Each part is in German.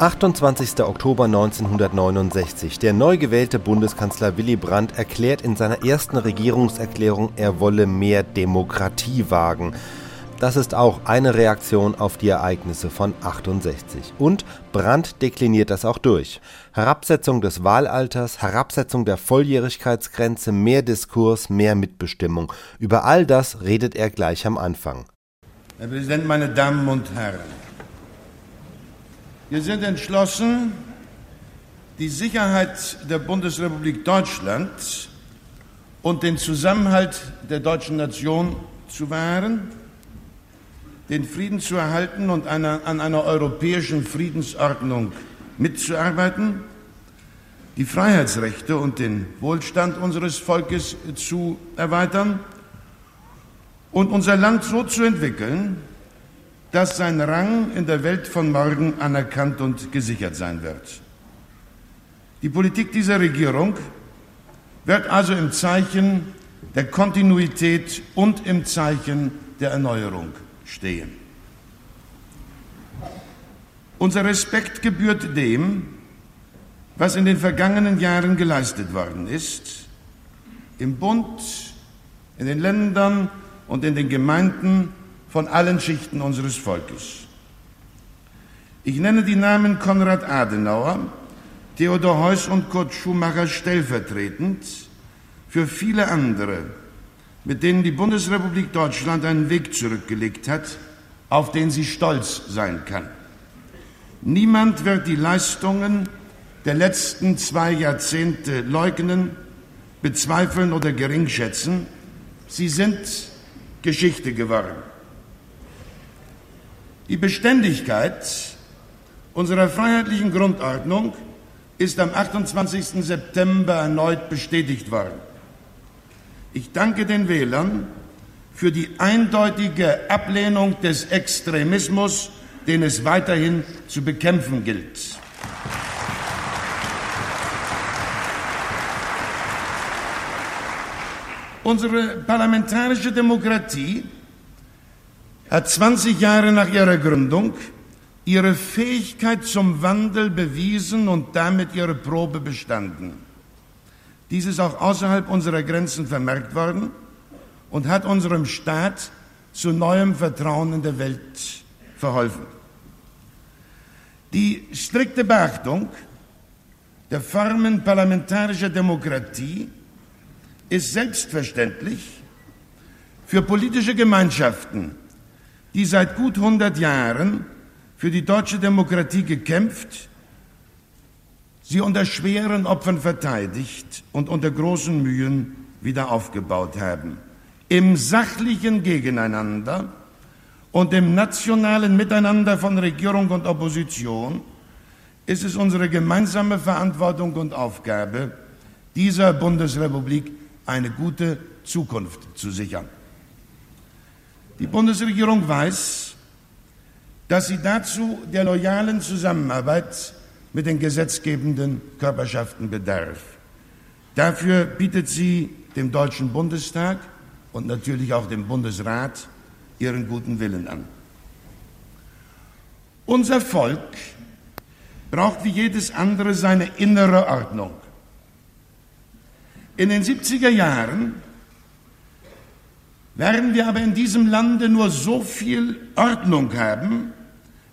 28. Oktober 1969. Der neu gewählte Bundeskanzler Willy Brandt erklärt in seiner ersten Regierungserklärung, er wolle mehr Demokratie wagen. Das ist auch eine Reaktion auf die Ereignisse von 68. Und Brandt dekliniert das auch durch. Herabsetzung des Wahlalters, Herabsetzung der Volljährigkeitsgrenze, mehr Diskurs, mehr Mitbestimmung. Über all das redet er gleich am Anfang. Herr Präsident, meine Damen und Herren. Wir sind entschlossen, die Sicherheit der Bundesrepublik Deutschland und den Zusammenhalt der deutschen Nation zu wahren, den Frieden zu erhalten und einer, an einer europäischen Friedensordnung mitzuarbeiten, die Freiheitsrechte und den Wohlstand unseres Volkes zu erweitern und unser Land so zu entwickeln, dass sein Rang in der Welt von morgen anerkannt und gesichert sein wird. Die Politik dieser Regierung wird also im Zeichen der Kontinuität und im Zeichen der Erneuerung stehen. Unser Respekt gebührt dem, was in den vergangenen Jahren geleistet worden ist, im Bund, in den Ländern und in den Gemeinden von allen Schichten unseres Volkes. Ich nenne die Namen Konrad Adenauer, Theodor Heuss und Kurt Schumacher stellvertretend für viele andere, mit denen die Bundesrepublik Deutschland einen Weg zurückgelegt hat, auf den sie stolz sein kann. Niemand wird die Leistungen der letzten zwei Jahrzehnte leugnen, bezweifeln oder geringschätzen. Sie sind Geschichte geworden. Die Beständigkeit unserer freiheitlichen Grundordnung ist am 28. September erneut bestätigt worden. Ich danke den Wählern für die eindeutige Ablehnung des Extremismus, den es weiterhin zu bekämpfen gilt. Unsere parlamentarische Demokratie hat 20 Jahre nach ihrer Gründung ihre Fähigkeit zum Wandel bewiesen und damit ihre Probe bestanden. Dies ist auch außerhalb unserer Grenzen vermerkt worden und hat unserem Staat zu neuem Vertrauen in der Welt verholfen. Die strikte Beachtung der Formen parlamentarischer Demokratie ist selbstverständlich für politische Gemeinschaften die seit gut 100 Jahren für die deutsche Demokratie gekämpft, sie unter schweren Opfern verteidigt und unter großen Mühen wieder aufgebaut haben. Im sachlichen Gegeneinander und im nationalen Miteinander von Regierung und Opposition ist es unsere gemeinsame Verantwortung und Aufgabe, dieser Bundesrepublik eine gute Zukunft zu sichern. Die Bundesregierung weiß, dass sie dazu der loyalen Zusammenarbeit mit den gesetzgebenden Körperschaften bedarf. Dafür bietet sie dem Deutschen Bundestag und natürlich auch dem Bundesrat ihren guten Willen an. Unser Volk braucht wie jedes andere seine innere Ordnung. In den 70er Jahren werden wir aber in diesem Lande nur so viel Ordnung haben,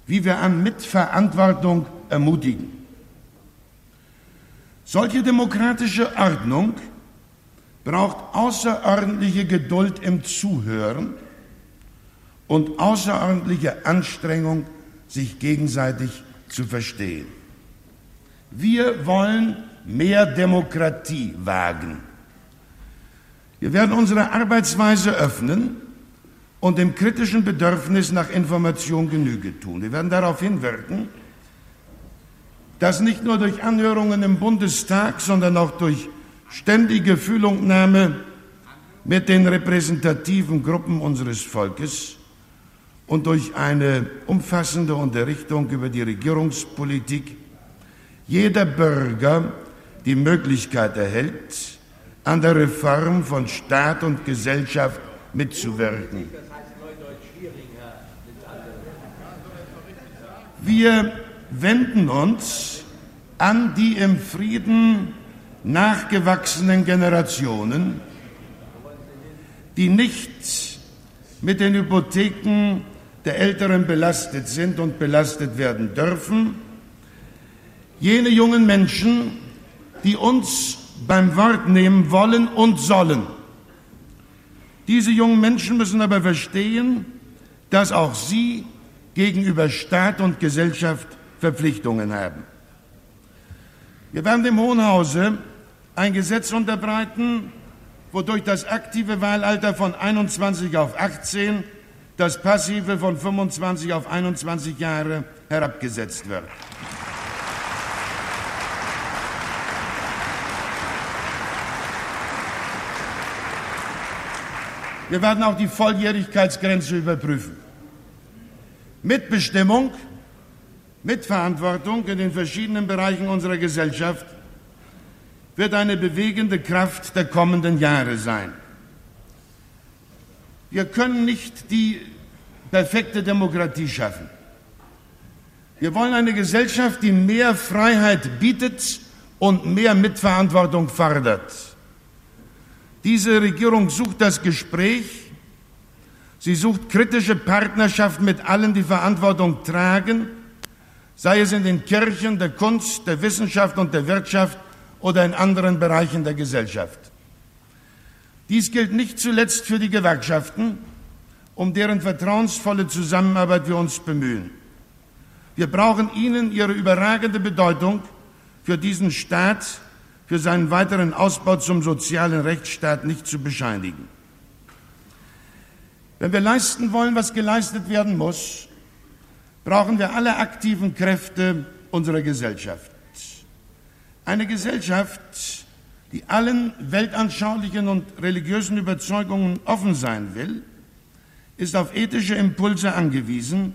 wie wir an Mitverantwortung ermutigen. Solche demokratische Ordnung braucht außerordentliche Geduld im Zuhören und außerordentliche Anstrengung, sich gegenseitig zu verstehen. Wir wollen mehr Demokratie wagen. Wir werden unsere Arbeitsweise öffnen und dem kritischen Bedürfnis nach Information Genüge tun. Wir werden darauf hinwirken, dass nicht nur durch Anhörungen im Bundestag, sondern auch durch ständige Fühlungnahme mit den repräsentativen Gruppen unseres Volkes und durch eine umfassende Unterrichtung über die Regierungspolitik jeder Bürger die Möglichkeit erhält, an der Reform von Staat und Gesellschaft mitzuwirken. Wir wenden uns an die im Frieden nachgewachsenen Generationen, die nicht mit den Hypotheken der Älteren belastet sind und belastet werden dürfen, jene jungen Menschen, die uns beim Wort nehmen wollen und sollen. Diese jungen Menschen müssen aber verstehen, dass auch sie gegenüber Staat und Gesellschaft Verpflichtungen haben. Wir werden dem Hohen Hause ein Gesetz unterbreiten, wodurch das aktive Wahlalter von 21 auf 18, das passive von 25 auf 21 Jahre herabgesetzt wird. Wir werden auch die Volljährigkeitsgrenze überprüfen. Mitbestimmung, Mitverantwortung in den verschiedenen Bereichen unserer Gesellschaft wird eine bewegende Kraft der kommenden Jahre sein. Wir können nicht die perfekte Demokratie schaffen. Wir wollen eine Gesellschaft, die mehr Freiheit bietet und mehr Mitverantwortung fordert. Diese Regierung sucht das Gespräch, sie sucht kritische Partnerschaft mit allen, die Verantwortung tragen, sei es in den Kirchen, der Kunst, der Wissenschaft und der Wirtschaft oder in anderen Bereichen der Gesellschaft. Dies gilt nicht zuletzt für die Gewerkschaften, um deren vertrauensvolle Zusammenarbeit wir uns bemühen. Wir brauchen ihnen ihre überragende Bedeutung für diesen Staat, für seinen weiteren Ausbau zum sozialen Rechtsstaat nicht zu bescheinigen. Wenn wir leisten wollen, was geleistet werden muss, brauchen wir alle aktiven Kräfte unserer Gesellschaft. Eine Gesellschaft, die allen weltanschaulichen und religiösen Überzeugungen offen sein will, ist auf ethische Impulse angewiesen,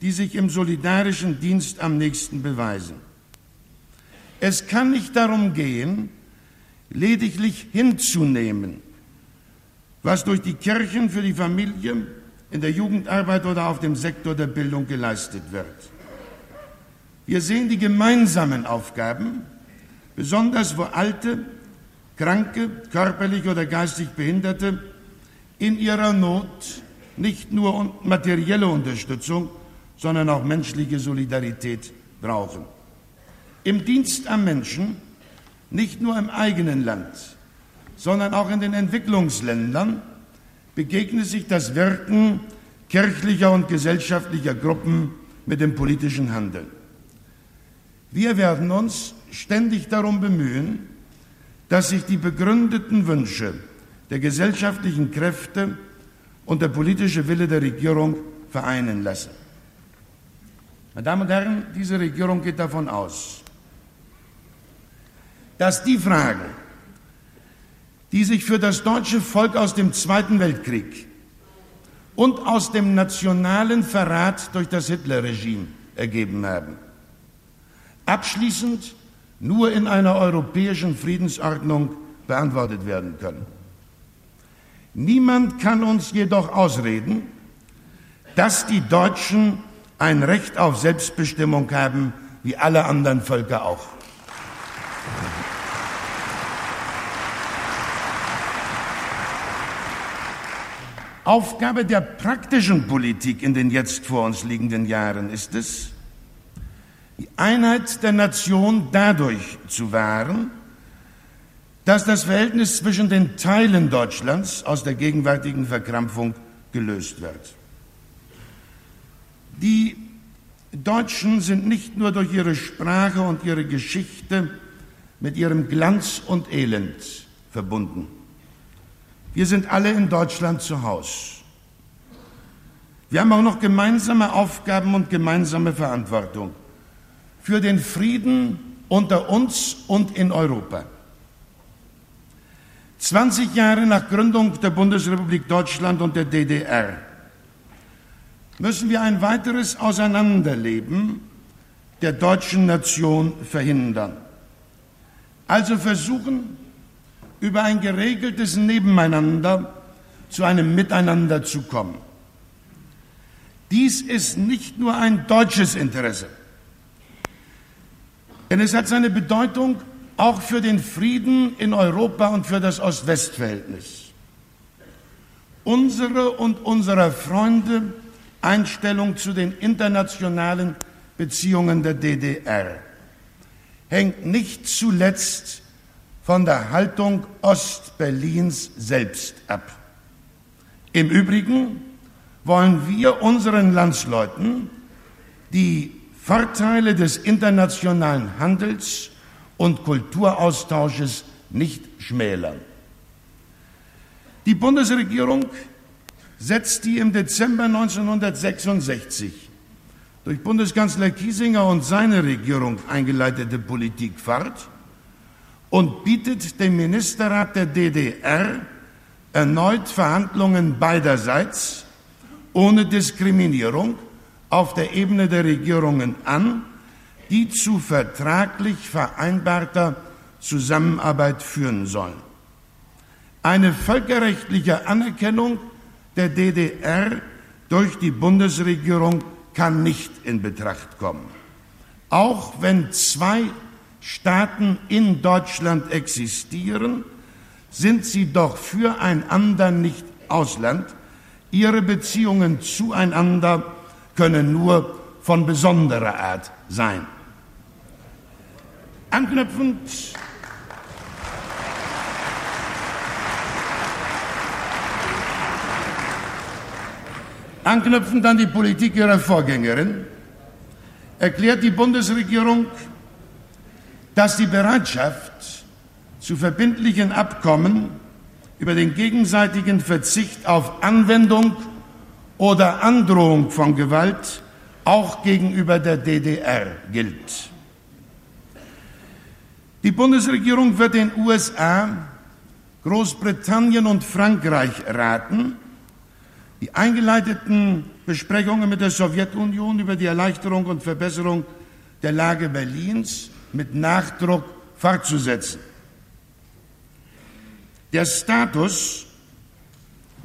die sich im solidarischen Dienst am nächsten beweisen. Es kann nicht darum gehen, lediglich hinzunehmen, was durch die Kirchen für die Familie, in der Jugendarbeit oder auf dem Sektor der Bildung geleistet wird. Wir sehen die gemeinsamen Aufgaben, besonders wo alte, kranke, körperlich oder geistig Behinderte in ihrer Not nicht nur materielle Unterstützung, sondern auch menschliche Solidarität brauchen. Im Dienst am Menschen, nicht nur im eigenen Land, sondern auch in den Entwicklungsländern, begegnet sich das Wirken kirchlicher und gesellschaftlicher Gruppen mit dem politischen Handeln. Wir werden uns ständig darum bemühen, dass sich die begründeten Wünsche der gesellschaftlichen Kräfte und der politische Wille der Regierung vereinen lassen. Meine Damen und Herren, diese Regierung geht davon aus, dass die Fragen, die sich für das deutsche Volk aus dem Zweiten Weltkrieg und aus dem nationalen Verrat durch das Hitlerregime ergeben haben, abschließend nur in einer europäischen Friedensordnung beantwortet werden können. Niemand kann uns jedoch ausreden, dass die Deutschen ein Recht auf Selbstbestimmung haben, wie alle anderen Völker auch. Aufgabe der praktischen Politik in den jetzt vor uns liegenden Jahren ist es, die Einheit der Nation dadurch zu wahren, dass das Verhältnis zwischen den Teilen Deutschlands aus der gegenwärtigen Verkrampfung gelöst wird. Die Deutschen sind nicht nur durch ihre Sprache und ihre Geschichte mit ihrem Glanz und Elend verbunden. Wir sind alle in Deutschland zu Hause. Wir haben auch noch gemeinsame Aufgaben und gemeinsame Verantwortung für den Frieden unter uns und in Europa. 20 Jahre nach Gründung der Bundesrepublik Deutschland und der DDR müssen wir ein weiteres Auseinanderleben der deutschen Nation verhindern. Also versuchen, über ein geregeltes Nebeneinander zu einem Miteinander zu kommen. Dies ist nicht nur ein deutsches Interesse Denn es hat seine Bedeutung auch für den Frieden in Europa und für das Ost-West-Verhältnis. Unsere und unserer Freunde Einstellung zu den internationalen Beziehungen der DDR hängt nicht zuletzt von der Haltung Ostberlins selbst ab. Im Übrigen wollen wir unseren Landsleuten die Vorteile des internationalen Handels und Kulturaustausches nicht schmälern. Die Bundesregierung setzt die im Dezember 1966 durch Bundeskanzler Kiesinger und seine Regierung eingeleitete Politik fort und bietet dem Ministerrat der DDR erneut Verhandlungen beiderseits ohne Diskriminierung auf der Ebene der Regierungen an, die zu vertraglich vereinbarter Zusammenarbeit führen sollen. Eine völkerrechtliche Anerkennung der DDR durch die Bundesregierung kann nicht in Betracht kommen. Auch wenn zwei Staaten in Deutschland existieren, sind sie doch füreinander nicht Ausland. Ihre Beziehungen zueinander können nur von besonderer Art sein. Anknüpfend Anknüpfend an die Politik ihrer Vorgängerin erklärt die Bundesregierung, dass die Bereitschaft zu verbindlichen Abkommen über den gegenseitigen Verzicht auf Anwendung oder Androhung von Gewalt auch gegenüber der DDR gilt. Die Bundesregierung wird den USA, Großbritannien und Frankreich raten, die eingeleiteten Besprechungen mit der Sowjetunion über die Erleichterung und Verbesserung der Lage Berlins mit Nachdruck fortzusetzen. Der Status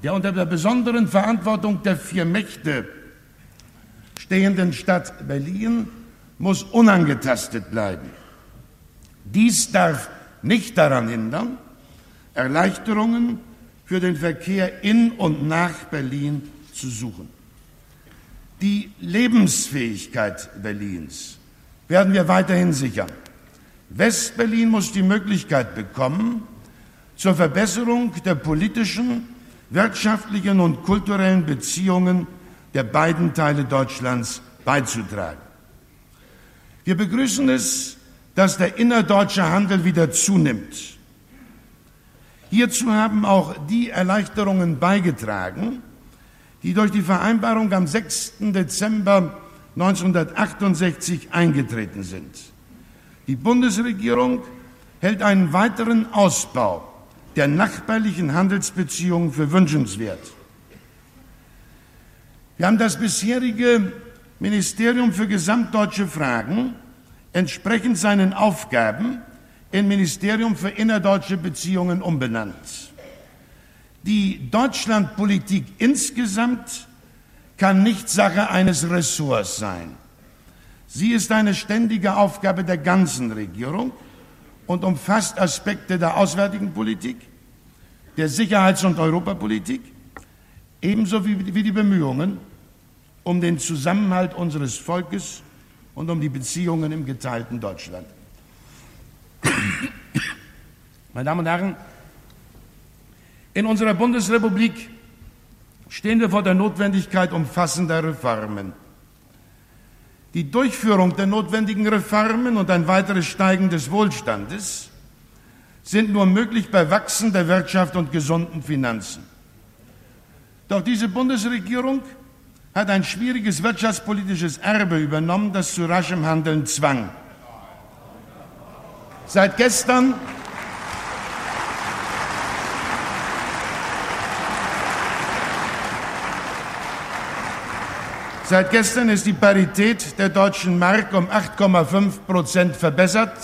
der unter der besonderen Verantwortung der vier Mächte stehenden Stadt Berlin muss unangetastet bleiben. Dies darf nicht daran hindern, Erleichterungen für den Verkehr in und nach Berlin zu suchen. Die Lebensfähigkeit Berlins werden wir weiterhin sichern. Westberlin muss die Möglichkeit bekommen, zur Verbesserung der politischen, wirtschaftlichen und kulturellen Beziehungen der beiden Teile Deutschlands beizutragen. Wir begrüßen es, dass der innerdeutsche Handel wieder zunimmt. Hierzu haben auch die Erleichterungen beigetragen, die durch die Vereinbarung am 6. Dezember 1968 eingetreten sind. Die Bundesregierung hält einen weiteren Ausbau der nachbarlichen Handelsbeziehungen für wünschenswert. Wir haben das bisherige Ministerium für gesamtdeutsche Fragen entsprechend seinen Aufgaben in Ministerium für innerdeutsche Beziehungen umbenannt. Die Deutschlandpolitik insgesamt kann nicht Sache eines Ressorts sein. Sie ist eine ständige Aufgabe der ganzen Regierung und umfasst Aspekte der auswärtigen Politik, der Sicherheits- und Europapolitik, ebenso wie, die Bemühungen um den Zusammenhalt unseres Volkes und um die Beziehungen im geteilten Deutschland. Meine Damen und Herren, in unserer Bundesrepublik stehen wir vor der Notwendigkeit umfassender Reformen. Die Durchführung der notwendigen Reformen und ein weiteres Steigen des Wohlstandes sind nur möglich bei wachsender Wirtschaft und gesunden Finanzen. Doch diese Bundesregierung hat ein schwieriges wirtschaftspolitisches Erbe übernommen, das zu raschem Handeln zwang. Seit gestern Seit gestern ist die Parität der deutschen Mark um 8,5 Prozent verbessert.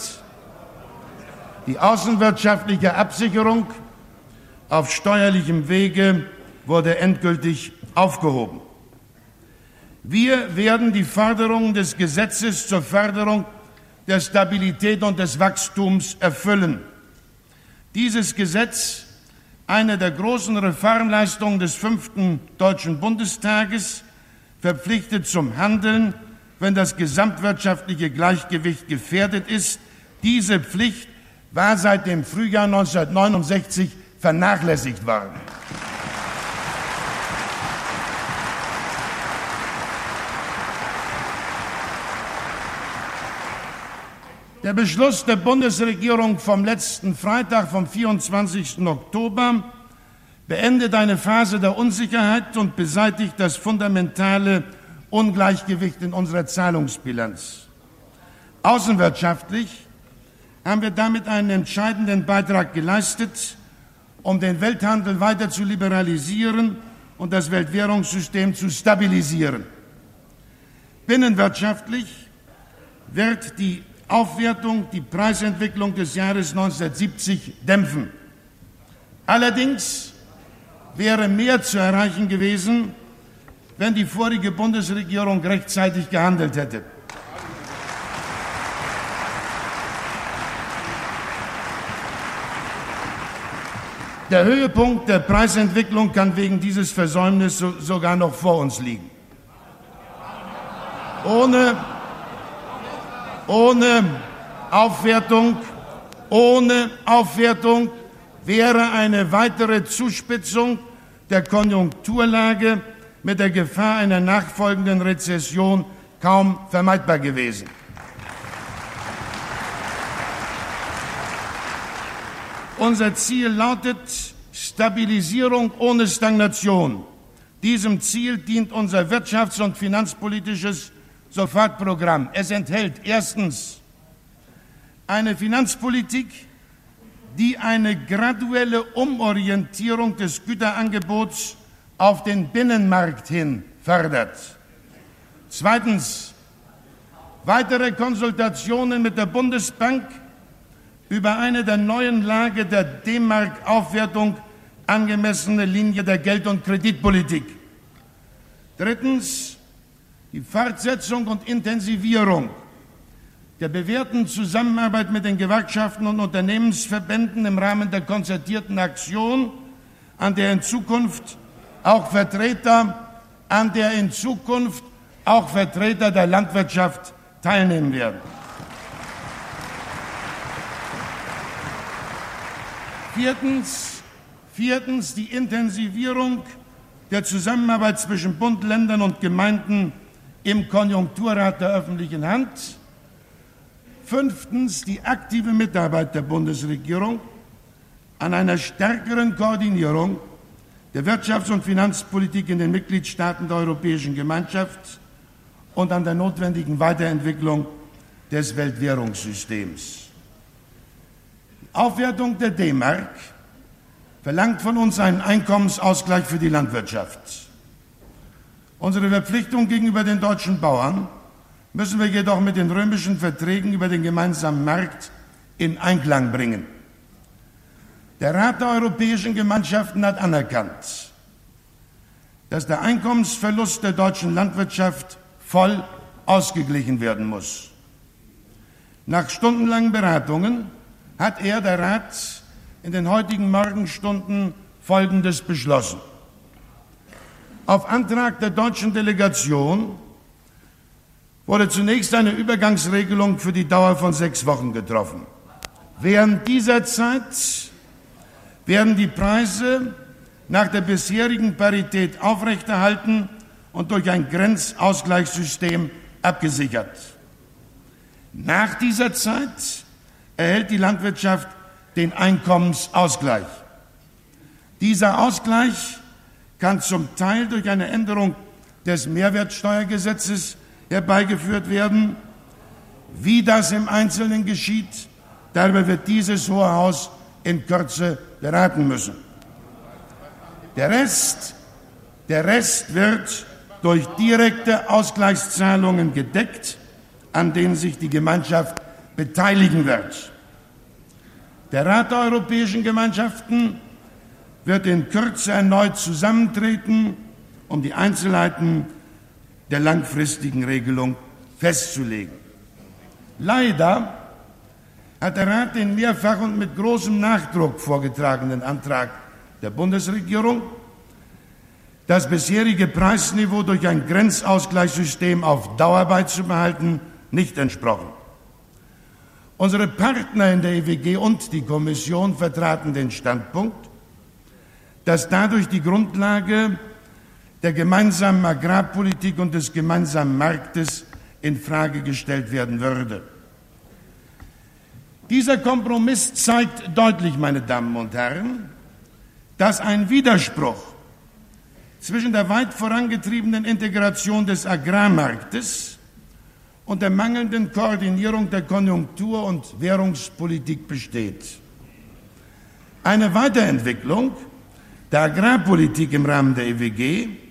Die außenwirtschaftliche Absicherung auf steuerlichem Wege wurde endgültig aufgehoben. Wir werden die Forderungen des Gesetzes zur Förderung der Stabilität und des Wachstums erfüllen. Dieses Gesetz, eine der großen Reformleistungen des fünften Deutschen Bundestages, verpflichtet zum Handeln, wenn das gesamtwirtschaftliche Gleichgewicht gefährdet ist. Diese Pflicht war seit dem Frühjahr 1969 vernachlässigt worden. Der Beschluss der Bundesregierung vom letzten Freitag, vom 24. Oktober, beendet eine Phase der Unsicherheit und beseitigt das fundamentale Ungleichgewicht in unserer Zahlungsbilanz. Außenwirtschaftlich haben wir damit einen entscheidenden Beitrag geleistet, um den Welthandel weiter zu liberalisieren und das Weltwährungssystem zu stabilisieren. Binnenwirtschaftlich wird die Aufwertung die Preisentwicklung des Jahres 1970 dämpfen. Allerdings wäre mehr zu erreichen gewesen, wenn die vorige Bundesregierung rechtzeitig gehandelt hätte. Der Höhepunkt der Preisentwicklung kann wegen dieses Versäumnisses sogar noch vor uns liegen. Ohne ohne Aufwertung, ohne Aufwertung wäre eine weitere Zuspitzung der Konjunkturlage mit der Gefahr einer nachfolgenden Rezession kaum vermeidbar gewesen. Unser Ziel lautet Stabilisierung ohne Stagnation. Diesem Ziel dient unser wirtschafts- und finanzpolitisches Sofortprogramm. Es enthält erstens eine Finanzpolitik, die eine graduelle Umorientierung des Güterangebots auf den Binnenmarkt hin fördert. Zweitens weitere Konsultationen mit der Bundesbank über eine der neuen Lage der D-Mark-Aufwertung angemessene Linie der Geld- und Kreditpolitik. Drittens die Fortsetzung und Intensivierung der bewährten Zusammenarbeit mit den Gewerkschaften und Unternehmensverbänden im Rahmen der konzertierten Aktion, an der in Zukunft auch Vertreter, an der in Zukunft auch Vertreter der Landwirtschaft teilnehmen werden. Viertens, viertens die Intensivierung der Zusammenarbeit zwischen Bund, Ländern und Gemeinden im Konjunkturrat der öffentlichen Hand. Fünftens die aktive Mitarbeit der Bundesregierung an einer stärkeren Koordinierung der Wirtschafts- und Finanzpolitik in den Mitgliedstaaten der Europäischen Gemeinschaft und an der notwendigen Weiterentwicklung des Weltwährungssystems. Die Aufwertung der D-Mark verlangt von uns einen Einkommensausgleich für die Landwirtschaft. Unsere Verpflichtung gegenüber den deutschen Bauern müssen wir jedoch mit den römischen Verträgen über den gemeinsamen Markt in Einklang bringen. Der Rat der europäischen Gemeinschaften hat anerkannt, dass der Einkommensverlust der deutschen Landwirtschaft voll ausgeglichen werden muss. Nach stundenlangen Beratungen hat er, der Rat, in den heutigen Morgenstunden Folgendes beschlossen. Auf Antrag der deutschen Delegation wurde zunächst eine Übergangsregelung für die Dauer von sechs Wochen getroffen. Während dieser Zeit werden die Preise nach der bisherigen Parität aufrechterhalten und durch ein Grenzausgleichssystem abgesichert. Nach dieser Zeit erhält die Landwirtschaft den Einkommensausgleich. Dieser Ausgleich kann zum Teil durch eine Änderung des Mehrwertsteuergesetzes herbeigeführt werden. Wie das im Einzelnen geschieht, darüber wird dieses Hohe Haus in Kürze beraten müssen. Der Rest, der Rest wird durch direkte Ausgleichszahlungen gedeckt, an denen sich die Gemeinschaft beteiligen wird. Der Rat der Europäischen Gemeinschaften wird in Kürze erneut zusammentreten, um die Einzelheiten der langfristigen Regelung festzulegen. Leider hat der Rat den mehrfach und mit großem Nachdruck vorgetragenen Antrag der Bundesregierung, das bisherige Preisniveau durch ein Grenzausgleichssystem auf Dauer beizubehalten, nicht entsprochen. Unsere Partner in der EWG und die Kommission vertraten den Standpunkt, dass dadurch die Grundlage der gemeinsamen Agrarpolitik und des gemeinsamen Marktes in Frage gestellt werden würde. Dieser Kompromiss zeigt deutlich, meine Damen und Herren, dass ein Widerspruch zwischen der weit vorangetriebenen Integration des Agrarmarktes und der mangelnden Koordinierung der Konjunktur- und Währungspolitik besteht. Eine Weiterentwicklung der Agrarpolitik im Rahmen der EWG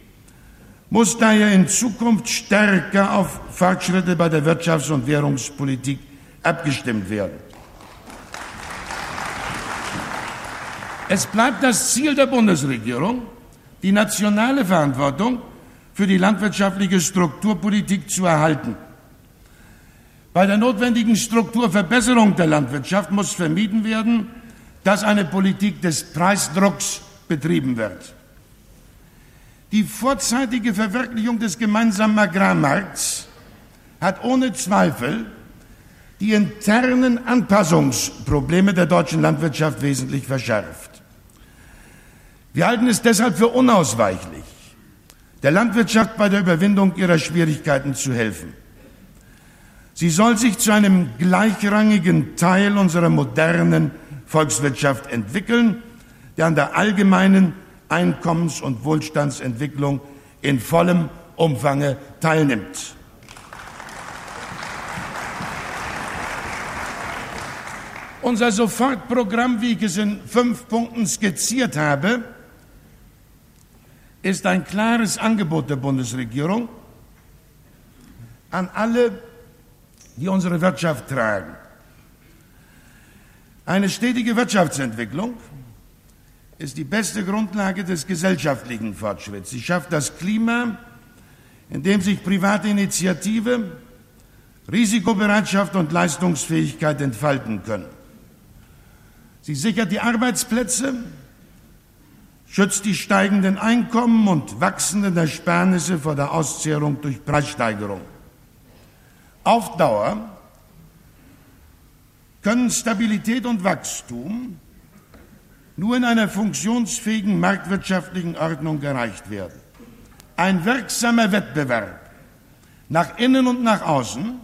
muss daher in Zukunft stärker auf Fortschritte bei der Wirtschafts- und Währungspolitik abgestimmt werden. Es bleibt das Ziel der Bundesregierung, die nationale Verantwortung für die landwirtschaftliche Strukturpolitik zu erhalten. Bei der notwendigen Strukturverbesserung der Landwirtschaft muss vermieden werden, dass eine Politik des Preisdrucks betrieben wird. Die vorzeitige Verwirklichung des gemeinsamen Agrarmarkts hat ohne Zweifel die internen Anpassungsprobleme der deutschen Landwirtschaft wesentlich verschärft. Wir halten es deshalb für unausweichlich, der Landwirtschaft bei der Überwindung ihrer Schwierigkeiten zu helfen. Sie soll sich zu einem gleichrangigen Teil unserer modernen Volkswirtschaft entwickeln, der an der allgemeinen Einkommens- und Wohlstandsentwicklung in vollem Umfange teilnimmt. Unser Sofortprogramm, wie ich es in fünf Punkten skizziert habe, ist ein klares Angebot der Bundesregierung an alle, die unsere Wirtschaft tragen. Eine stetige Wirtschaftsentwicklung, ist die beste Grundlage des gesellschaftlichen Fortschritts. Sie schafft das Klima, in dem sich private Initiative, Risikobereitschaft und Leistungsfähigkeit entfalten können. Sie sichert die Arbeitsplätze, schützt die steigenden Einkommen und wachsenden Ersparnisse vor der Auszehrung durch Preissteigerung. Auf Dauer können Stabilität und Wachstum nur in einer funktionsfähigen marktwirtschaftlichen Ordnung erreicht werden. Ein wirksamer Wettbewerb nach innen und nach außen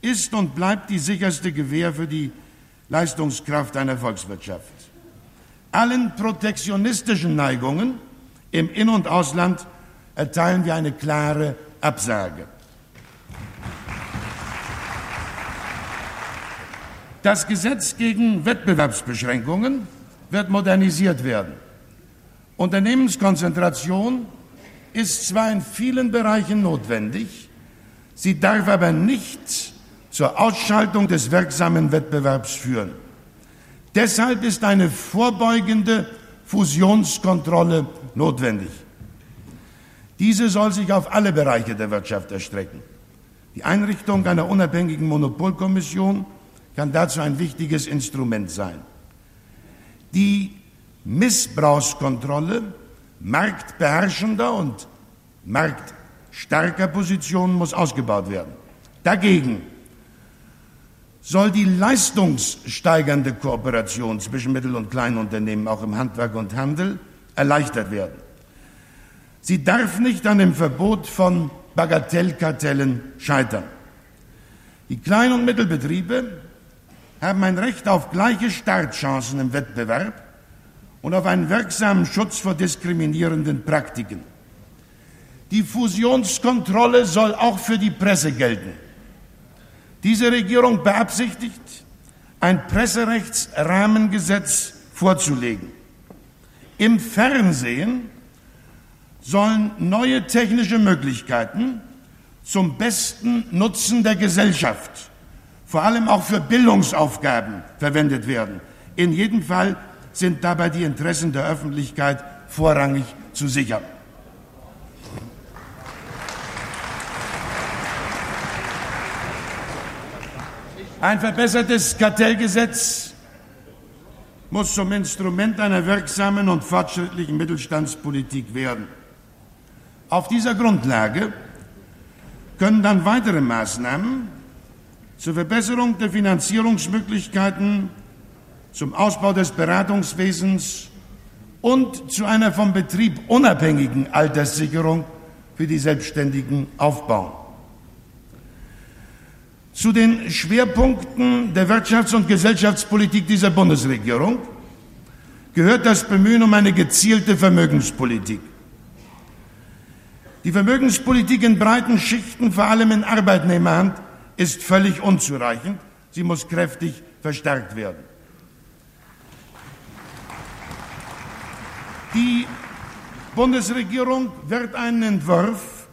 ist und bleibt die sicherste Gewähr für die Leistungskraft einer Volkswirtschaft. Allen protektionistischen Neigungen im In- und Ausland erteilen wir eine klare Absage. Das Gesetz gegen Wettbewerbsbeschränkungen wird modernisiert werden. Unternehmenskonzentration ist zwar in vielen Bereichen notwendig, sie darf aber nicht zur Ausschaltung des wirksamen Wettbewerbs führen. Deshalb ist eine vorbeugende Fusionskontrolle notwendig. Diese soll sich auf alle Bereiche der Wirtschaft erstrecken. Die Einrichtung einer unabhängigen Monopolkommission kann dazu ein wichtiges Instrument sein. Die Missbrauchskontrolle marktbeherrschender und marktstarker Positionen muss ausgebaut werden. Dagegen soll die leistungssteigernde Kooperation zwischen Mittel- und Kleinunternehmen auch im Handwerk und Handel erleichtert werden. Sie darf nicht an dem Verbot von Bagatellkartellen scheitern. Die Klein- und Mittelbetriebe haben ein Recht auf gleiche Startchancen im Wettbewerb und auf einen wirksamen Schutz vor diskriminierenden Praktiken. Die Fusionskontrolle soll auch für die Presse gelten. Diese Regierung beabsichtigt, ein Presserechtsrahmengesetz vorzulegen. Im Fernsehen sollen neue technische Möglichkeiten zum besten Nutzen der Gesellschaft vor allem auch für Bildungsaufgaben verwendet werden. In jedem Fall sind dabei die Interessen der Öffentlichkeit vorrangig zu sichern. Ein verbessertes Kartellgesetz muss zum Instrument einer wirksamen und fortschrittlichen Mittelstandspolitik werden. Auf dieser Grundlage können dann weitere Maßnahmen zur Verbesserung der Finanzierungsmöglichkeiten, zum Ausbau des Beratungswesens und zu einer vom Betrieb unabhängigen Alterssicherung für die Selbstständigen aufbauen. Zu den Schwerpunkten der Wirtschafts- und Gesellschaftspolitik dieser Bundesregierung gehört das Bemühen um eine gezielte Vermögenspolitik. Die Vermögenspolitik in breiten Schichten, vor allem in Arbeitnehmerhand, ist völlig unzureichend. Sie muss kräftig verstärkt werden. Die Bundesregierung wird einen Entwurf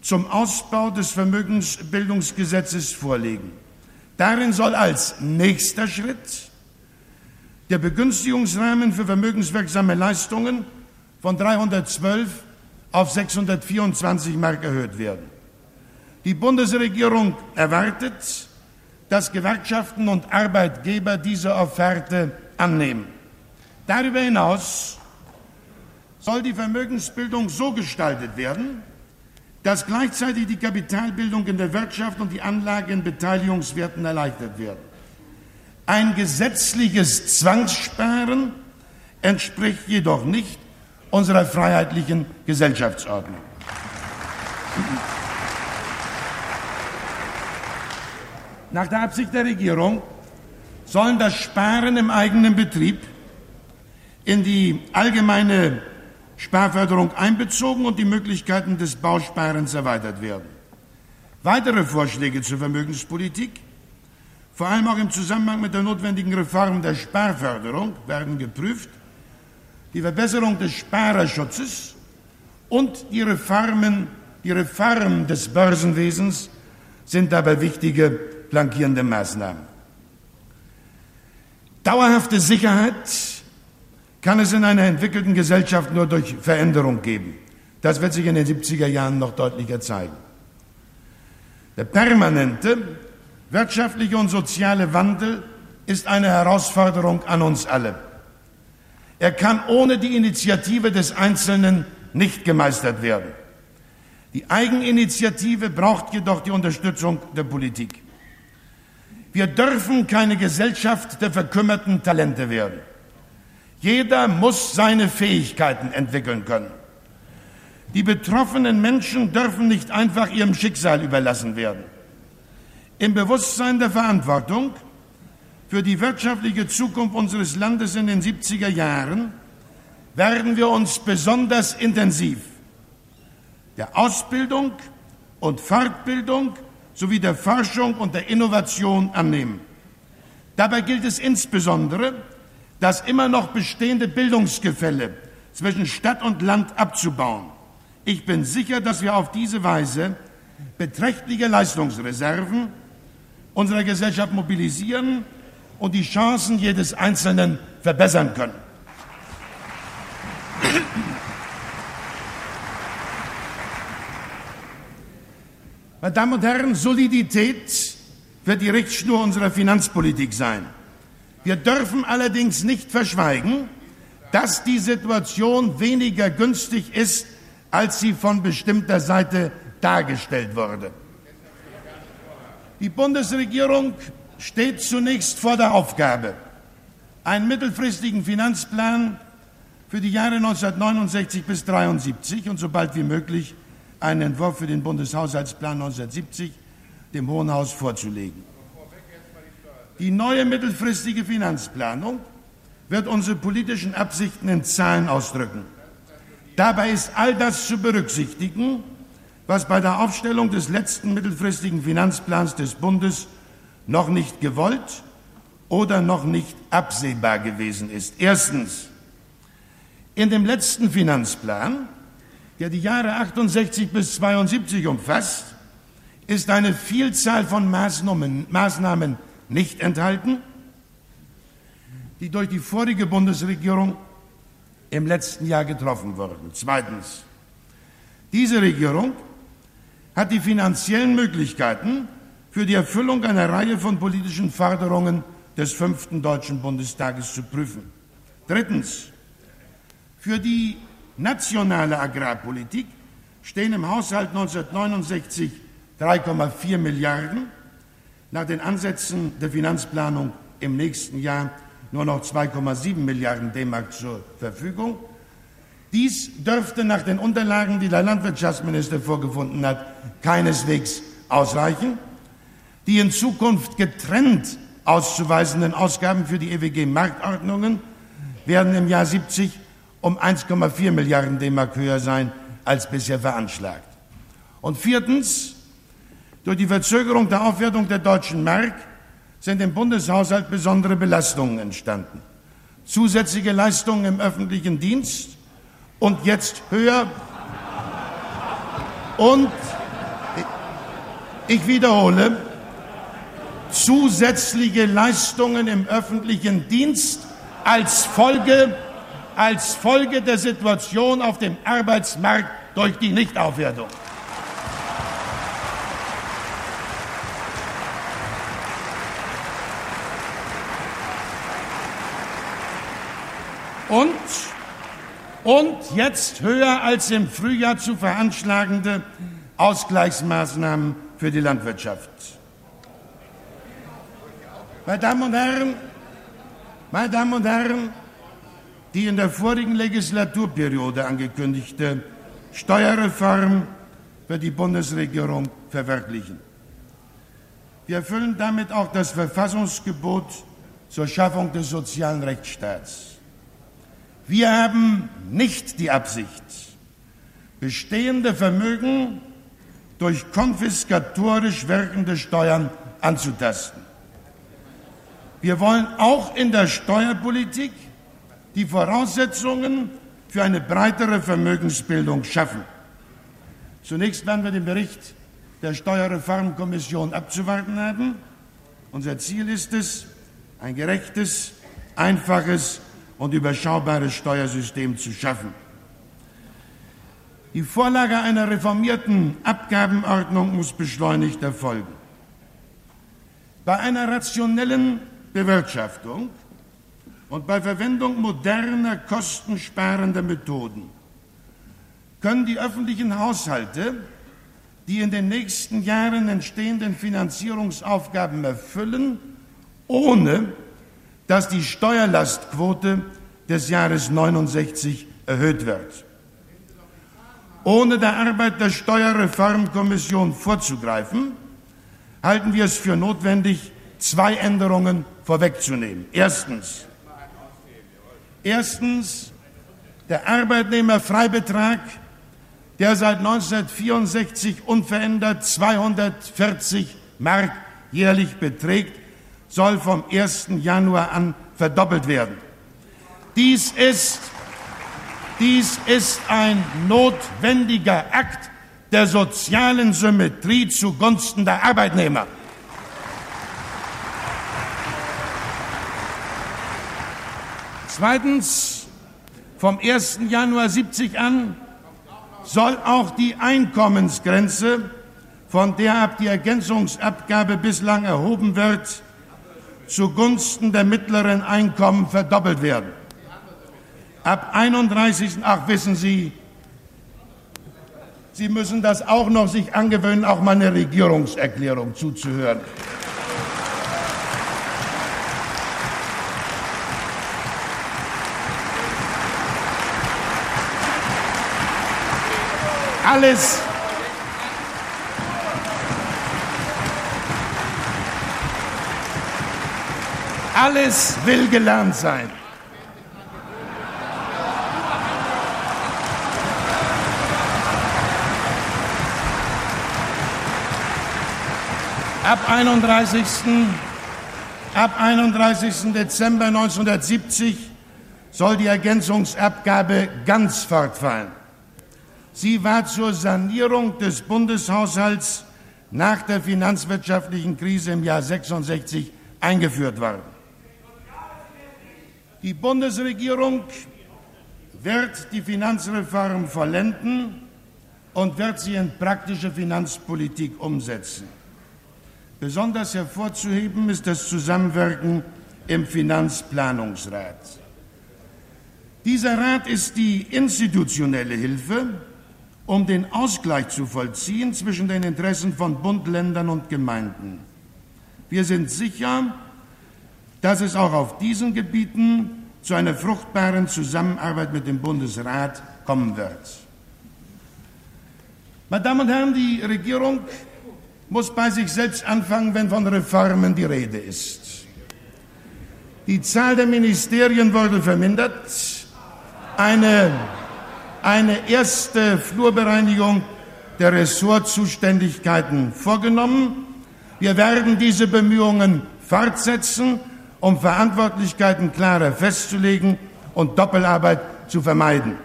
zum Ausbau des Vermögensbildungsgesetzes vorlegen. Darin soll als nächster Schritt der Begünstigungsrahmen für vermögenswirksame Leistungen von 312 auf 624 Mark erhöht werden. Die Bundesregierung erwartet, dass Gewerkschaften und Arbeitgeber diese Offerte annehmen. Darüber hinaus soll die Vermögensbildung so gestaltet werden, dass gleichzeitig die Kapitalbildung in der Wirtschaft und die Anlage in Beteiligungswerten erleichtert werden. Ein gesetzliches Zwangssparen entspricht jedoch nicht unserer freiheitlichen Gesellschaftsordnung. Nach der Absicht der Regierung sollen das Sparen im eigenen Betrieb in die allgemeine Sparförderung einbezogen und die Möglichkeiten des Bausparens erweitert werden. Weitere Vorschläge zur Vermögenspolitik, vor allem auch im Zusammenhang mit der notwendigen Reform der Sparförderung, werden geprüft. Die Verbesserung des Sparerschutzes und die Reformen, die Reform des Börsenwesens sind dabei wichtige flankierende Maßnahmen. Dauerhafte Sicherheit kann es in einer entwickelten Gesellschaft nur durch Veränderung geben. Das wird sich in den 70er Jahren noch deutlicher zeigen. Der permanente wirtschaftliche und soziale Wandel ist eine Herausforderung an uns alle. Er kann ohne die Initiative des Einzelnen nicht gemeistert werden. Die Eigeninitiative braucht jedoch die Unterstützung der Politik. Wir dürfen keine Gesellschaft der verkümmerten Talente werden. Jeder muss seine Fähigkeiten entwickeln können. Die betroffenen Menschen dürfen nicht einfach ihrem Schicksal überlassen werden. Im Bewusstsein der Verantwortung für die wirtschaftliche Zukunft unseres Landes in den 70er Jahren werden wir uns besonders intensiv der Ausbildung und Fortbildung sowie der Forschung und der Innovation annehmen. Dabei gilt es insbesondere, das immer noch bestehende Bildungsgefälle zwischen Stadt und Land abzubauen. Ich bin sicher, dass wir auf diese Weise beträchtliche Leistungsreserven unserer Gesellschaft mobilisieren und die Chancen jedes Einzelnen verbessern können. Meine Damen und Herren, Solidität wird die Richtschnur unserer Finanzpolitik sein. Wir dürfen allerdings nicht verschweigen, dass die Situation weniger günstig ist, als sie von bestimmter Seite dargestellt wurde. Die Bundesregierung steht zunächst vor der Aufgabe, einen mittelfristigen Finanzplan für die Jahre 1969 bis 1973 und so bald wie möglich einen Entwurf für den Bundeshaushaltsplan 1970 dem Hohen Haus vorzulegen. Die neue mittelfristige Finanzplanung wird unsere politischen Absichten in Zahlen ausdrücken. Dabei ist all das zu berücksichtigen, was bei der Aufstellung des letzten mittelfristigen Finanzplans des Bundes noch nicht gewollt oder noch nicht absehbar gewesen ist. Erstens, in dem letzten Finanzplan, der die Jahre 68 bis 72 umfasst, ist eine Vielzahl von Maßnahmen, Maßnahmen nicht enthalten, die durch die vorige Bundesregierung im letzten Jahr getroffen wurden. Zweitens, diese Regierung hat die finanziellen Möglichkeiten für die Erfüllung einer Reihe von politischen Forderungen des fünften Deutschen Bundestages zu prüfen. Drittens. Für die nationale Agrarpolitik stehen im Haushalt 1969 3,4 Milliarden, nach den Ansätzen der Finanzplanung im nächsten Jahr nur noch 2,7 Milliarden D-Mark zur Verfügung. Dies dürfte nach den Unterlagen, die der Landwirtschaftsminister vorgefunden hat, keineswegs ausreichen. Die in Zukunft getrennt auszuweisenden Ausgaben für die EWG-Marktordnungen werden im Jahr 70 um 1,4 Milliarden D-Mark höher sein als bisher veranschlagt. Und viertens, durch die Verzögerung der Aufwertung der deutschen Mark sind im Bundeshaushalt besondere Belastungen entstanden. Zusätzliche Leistungen im öffentlichen Dienst und jetzt höher und ich wiederhole, zusätzliche Leistungen im öffentlichen Dienst als Folge, als Folge der Situation auf dem Arbeitsmarkt durch die Nichtaufwertung. Und, und jetzt höher als im Frühjahr zu veranschlagende Ausgleichsmaßnahmen für die Landwirtschaft. Meine Damen und Herren, meine Damen und Herren, die in der vorigen Legislaturperiode angekündigte Steuerreform wird die Bundesregierung verwirklichen. Wir erfüllen damit auch das Verfassungsgebot zur Schaffung des sozialen Rechtsstaats. Wir haben nicht die Absicht, bestehende Vermögen durch konfiskatorisch wirkende Steuern anzutasten. Wir wollen auch in der Steuerpolitik die Voraussetzungen für eine breitere Vermögensbildung schaffen. Zunächst werden wir den Bericht der Steuerreformkommission abzuwarten haben. Unser Ziel ist es, ein gerechtes, einfaches und überschaubares Steuersystem zu schaffen. Die Vorlage einer reformierten Abgabenordnung muss beschleunigt erfolgen. Bei einer rationellen Bewirtschaftung und bei Verwendung moderner, kostensparender Methoden können die öffentlichen Haushalte die in den nächsten Jahren entstehenden Finanzierungsaufgaben erfüllen, ohne dass die Steuerlastquote des Jahres 69 erhöht wird. Ohne der Arbeit der Steuerreformkommission vorzugreifen, halten wir es für notwendig, zwei Änderungen vorwegzunehmen. Erstens, erstens der Arbeitnehmerfreibetrag, der seit 1964 unverändert 240 Mark jährlich beträgt, soll vom 1. Januar an verdoppelt werden. Dies ist, dies ist ein notwendiger Akt der sozialen Symmetrie zugunsten der Arbeitnehmer. Zweitens, vom 1. Januar 70 an soll auch die Einkommensgrenze, von der ab die Ergänzungsabgabe bislang erhoben wird, zugunsten der mittleren Einkommen verdoppelt werden. Ab 31. Ach, wissen Sie, Sie müssen das auch noch sich angewöhnen, auch mal eine Regierungserklärung zuzuhören. Alles alles will gelernt sein. Ab 31. Ab 31. Dezember 1970 soll die Ergänzungsabgabe ganz fortfallen. Sie war zur Sanierung des Bundeshaushalts nach der finanzwirtschaftlichen Krise im Jahr 66 eingeführt worden. Die Bundesregierung wird die Finanzreform vollenden und wird sie in praktische Finanzpolitik umsetzen. Besonders hervorzuheben ist das Zusammenwirken im Finanzplanungsrat. Dieser Rat ist die institutionelle Hilfe, um den Ausgleich zu vollziehen zwischen den Interessen von Bund, Ländern und Gemeinden. Wir sind sicher, dass es auch auf diesen Gebieten zu einer fruchtbaren Zusammenarbeit mit dem Bundesrat kommen wird. Meine Damen und Herren, die Regierung muss bei sich selbst anfangen, wenn von Reformen die Rede ist. Die Zahl der Ministerien wurde vermindert. Eine, eine erste Flurbereinigung der Ressortzuständigkeiten vorgenommen. Wir werden diese Bemühungen fortsetzen, um Verantwortlichkeiten klarer festzulegen und Doppelarbeit zu vermeiden.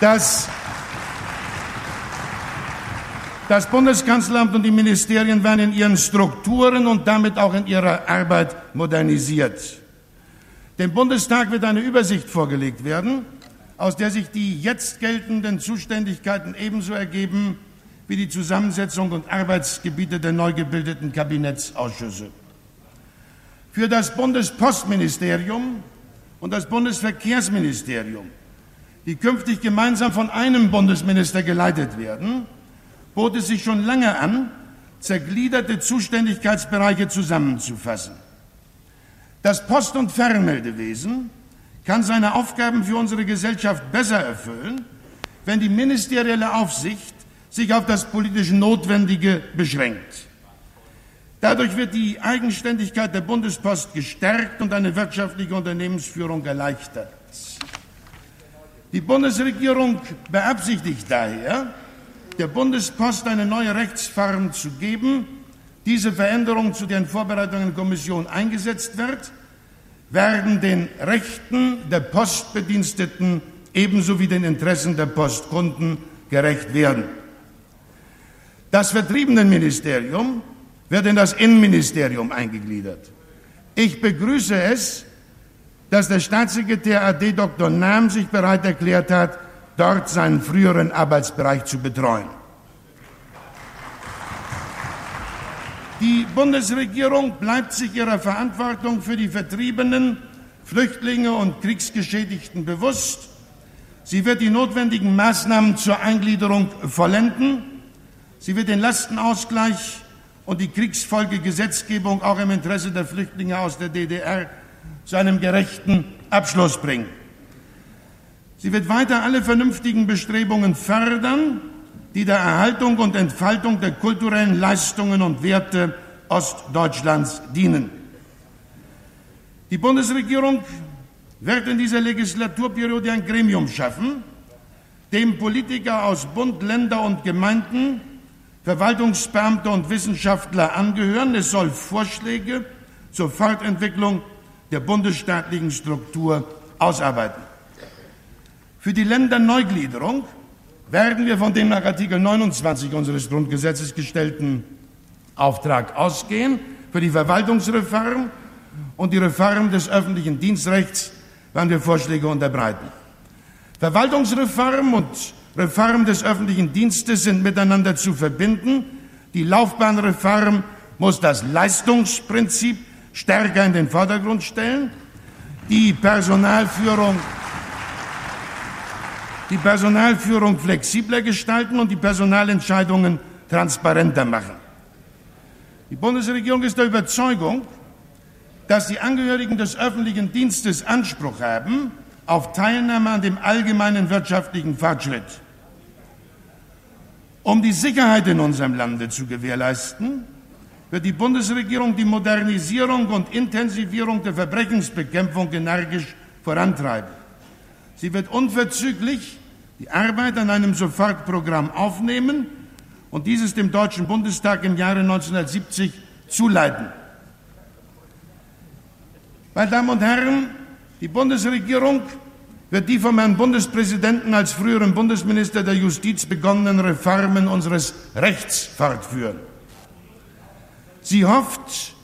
Das das Bundeskanzleramt und die Ministerien werden in ihren Strukturen und damit auch in ihrer Arbeit modernisiert. Dem Bundestag wird eine Übersicht vorgelegt werden, aus der sich die jetzt geltenden Zuständigkeiten ebenso ergeben wie die Zusammensetzung und Arbeitsgebiete der neu gebildeten Kabinettsausschüsse. Für das Bundespostministerium und das Bundesverkehrsministerium, die künftig gemeinsam von einem Bundesminister geleitet werden, bot es sich schon lange an, zergliederte Zuständigkeitsbereiche zusammenzufassen. Das Post- und Fernmeldewesen kann seine Aufgaben für unsere Gesellschaft besser erfüllen, wenn die ministerielle Aufsicht sich auf das politisch Notwendige beschränkt. Dadurch wird die Eigenständigkeit der Bundespost gestärkt und eine wirtschaftliche Unternehmensführung erleichtert. Die Bundesregierung beabsichtigt daher, der Bundespost eine neue Rechtsform zu geben. Diese Veränderung, zu deren Vorbereitung in der Kommission eingesetzt wird, werden den Rechten der Postbediensteten ebenso wie den Interessen der Postkunden gerecht werden. Das Vertriebenenministerium wird in das Innenministerium eingegliedert. Ich begrüße es, dass der Staatssekretär AD Dr. Nahm sich bereit erklärt hat, dort seinen früheren Arbeitsbereich zu betreuen. Die Bundesregierung bleibt sich ihrer Verantwortung für die Vertriebenen, Flüchtlinge und Kriegsgeschädigten bewusst. Sie wird die notwendigen Maßnahmen zur Eingliederung vollenden. Sie wird den Lastenausgleich und die Kriegsfolgegesetzgebung auch im Interesse der Flüchtlinge aus der DDR zu einem gerechten Abschluss bringen. Sie wird weiter alle vernünftigen Bestrebungen fördern, die der Erhaltung und Entfaltung der kulturellen Leistungen und Werte Ostdeutschlands dienen. Die Bundesregierung wird in dieser Legislaturperiode ein Gremium schaffen, dem Politiker aus Bund, Länder und Gemeinden, Verwaltungsbeamte und Wissenschaftler angehören. Es soll Vorschläge zur Fortentwicklung der bundesstaatlichen Struktur ausarbeiten. Für die Länderneugliederung werden wir von dem nach Artikel 29 unseres Grundgesetzes gestellten Auftrag ausgehen. Für die Verwaltungsreform und die Reform des öffentlichen Dienstrechts werden wir Vorschläge unterbreiten. Verwaltungsreform und Reform des öffentlichen Dienstes sind miteinander zu verbinden. Die Laufbahnreform muss das Leistungsprinzip stärker in den Vordergrund stellen. Die Personalführung die Personalführung flexibler gestalten und die Personalentscheidungen transparenter machen. Die Bundesregierung ist der Überzeugung, dass die Angehörigen des öffentlichen Dienstes Anspruch haben auf Teilnahme an dem allgemeinen wirtschaftlichen Fortschritt. Um die Sicherheit in unserem Lande zu gewährleisten, wird die Bundesregierung die Modernisierung und Intensivierung der Verbrechensbekämpfung energisch vorantreiben. Sie wird unverzüglich die Arbeit an einem Sofortprogramm aufnehmen und dieses dem Deutschen Bundestag im Jahre 1970 zuleiten. Meine Damen und Herren, die Bundesregierung wird die vom Herrn Bundespräsidenten als früheren Bundesminister der Justiz begonnenen Reformen unseres Rechts fortführen. Sie hofft,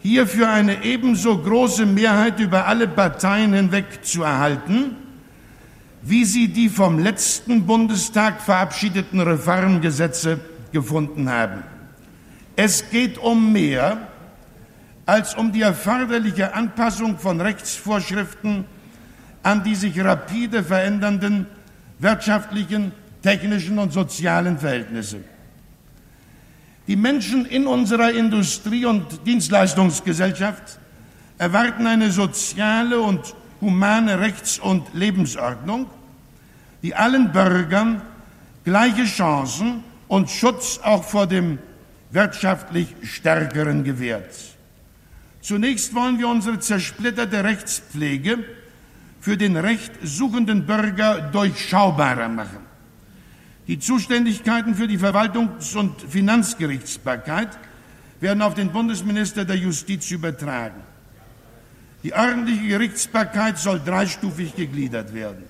hierfür eine ebenso große Mehrheit über alle Parteien hinweg zu erhalten, wie Sie die vom letzten Bundestag verabschiedeten Reformgesetze gefunden haben. Es geht um mehr als um die erforderliche Anpassung von Rechtsvorschriften an die sich rapide verändernden wirtschaftlichen, technischen und sozialen Verhältnisse. Die Menschen in unserer Industrie- und Dienstleistungsgesellschaft erwarten eine soziale und humane Rechts- und Lebensordnung, die allen Bürgern gleiche Chancen und Schutz auch vor dem wirtschaftlich Stärkeren gewährt. Zunächst wollen wir unsere zersplitterte Rechtspflege für den rechtsuchenden Bürger durchschaubarer machen. Die Zuständigkeiten für die Verwaltungs- und Finanzgerichtsbarkeit werden auf den Bundesminister der Justiz übertragen. Die ordentliche Gerichtsbarkeit soll dreistufig gegliedert werden.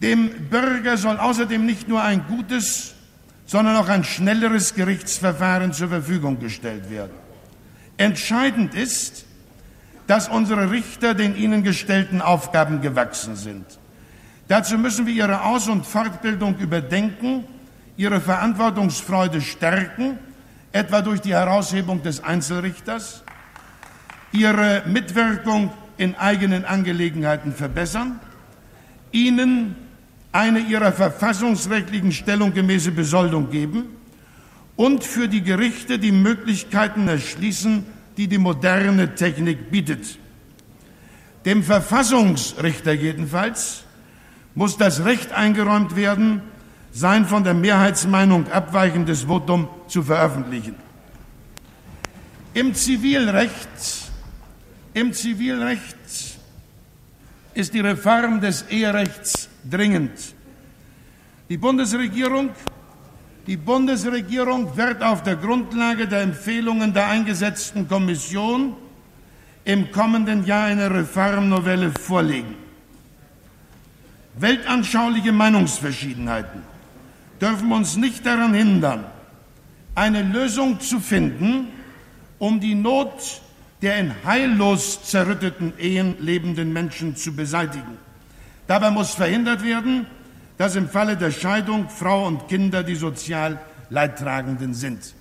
Dem Bürger soll außerdem nicht nur ein gutes, sondern auch ein schnelleres Gerichtsverfahren zur Verfügung gestellt werden. Entscheidend ist, dass unsere Richter den ihnen gestellten Aufgaben gewachsen sind. Dazu müssen wir ihre Aus- und Fortbildung überdenken, ihre Verantwortungsfreude stärken, etwa durch die Heraushebung des Einzelrichters, ihre Mitwirkung in eigenen Angelegenheiten verbessern, ihnen eine ihrer verfassungsrechtlichen Stellung gemäße Besoldung geben und für die Gerichte die Möglichkeiten erschließen, die die moderne Technik bietet. Dem Verfassungsrichter jedenfalls muss das Recht eingeräumt werden, sein von der Mehrheitsmeinung abweichendes Votum zu veröffentlichen. Im Zivilrecht, im Zivilrecht ist die Reform des Eherechts dringend. Die Bundesregierung die Bundesregierung wird auf der Grundlage der Empfehlungen der eingesetzten Kommission im kommenden Jahr eine Reformnovelle vorlegen. Weltanschauliche Meinungsverschiedenheiten dürfen uns nicht daran hindern, eine Lösung zu finden, um die Not der in heillos zerrütteten Ehen lebenden Menschen zu beseitigen. Dabei muss verhindert werden, dass im Falle der Scheidung Frau und Kinder die sozial Leidtragenden sind.